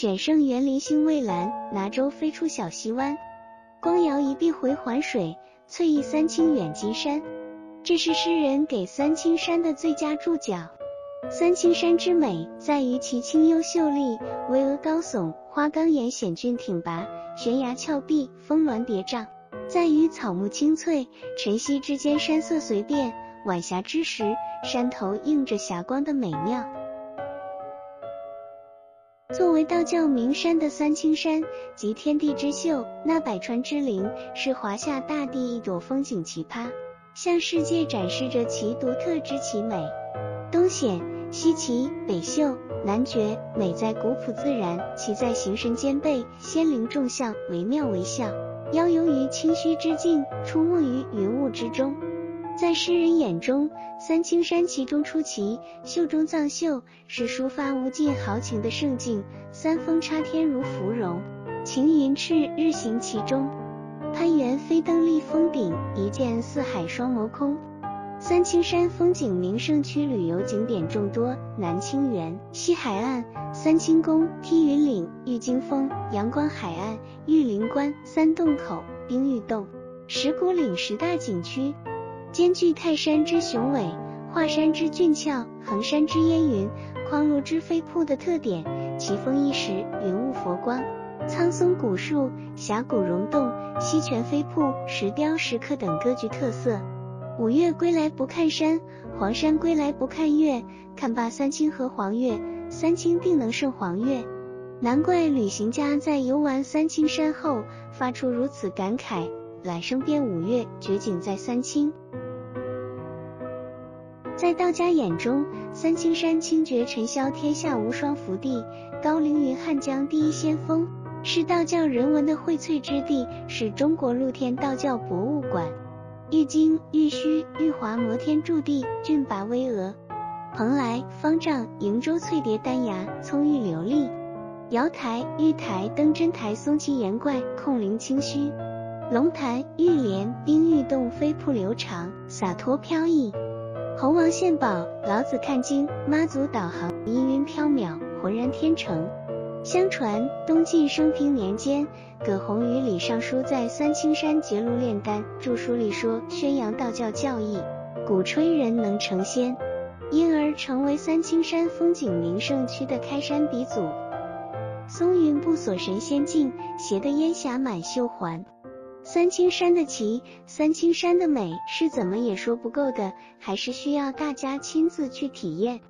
选胜园林兴蔚蓝，拿舟飞出小溪湾。光摇一碧回环水，翠意三清远近山。这是诗人给三清山的最佳注脚。三清山之美在于其清幽秀丽，巍峨高耸，花岗岩险峻挺拔，悬崖峭壁，峰峦叠嶂；在于草木青翠，晨曦之间山色随变，晚霞之时山头映着霞光的美妙。作为道教名山的三清山，集天地之秀，纳百川之灵，是华夏大地一朵风景奇葩，向世界展示着其独特之奇美。东险、西奇、北秀、南绝，美在古朴自然，奇在形神兼备，仙灵众相，惟妙惟肖，悠游于清虚之境，出没于云雾之中。在诗人眼中，三清山奇中出奇，秀中藏秀，是抒发无尽豪情的胜境。三峰插天如芙蓉，晴云赤日行其中。攀援飞登立峰顶，一见四海双眸空。三清山风景名胜区旅游景点众多，南清园、西海岸、三清宫、梯云岭、玉京峰、阳光海岸、玉灵关、三洞口、冰玉洞、石鼓岭十大景区。兼具泰山之雄伟、华山之俊俏、衡山之烟云、匡庐之飞瀑的特点，奇峰异石、云雾佛光、苍松古树、峡谷溶洞、溪泉飞瀑、石雕石刻等各具特色。五岳归来不看山，黄山归来不看岳，看罢三清和黄岳，三清定能胜黄岳。难怪旅行家在游玩三清山后，发出如此感慨：揽胜遍五岳，绝景在三清。在道家眼中，三清山清绝尘嚣，天下无双福地，高凌云汉江第一仙峰，是道教人文的荟萃之地，是中国露天道教博物馆。玉京、玉虚、玉华摩天驻地，峻拔巍峨；蓬莱、方丈、瀛洲翠叠丹崖，葱郁流丽；瑶台、玉台、登真台，松奇岩怪，空灵清虚；龙潭、玉莲、冰玉洞，飞瀑流长，洒脱飘逸。猴王献宝，老子看经，妈祖导航，氤氲缥缈，浑然天成。相传东晋升平年间，葛洪与李尚书在三清山结庐炼丹，著书里说宣扬道教教义，鼓吹人能成仙，因而成为三清山风景名胜区的开山鼻祖。松云不锁神仙境，斜的烟霞满袖环。三清山的奇，三清山的美是怎么也说不够的，还是需要大家亲自去体验。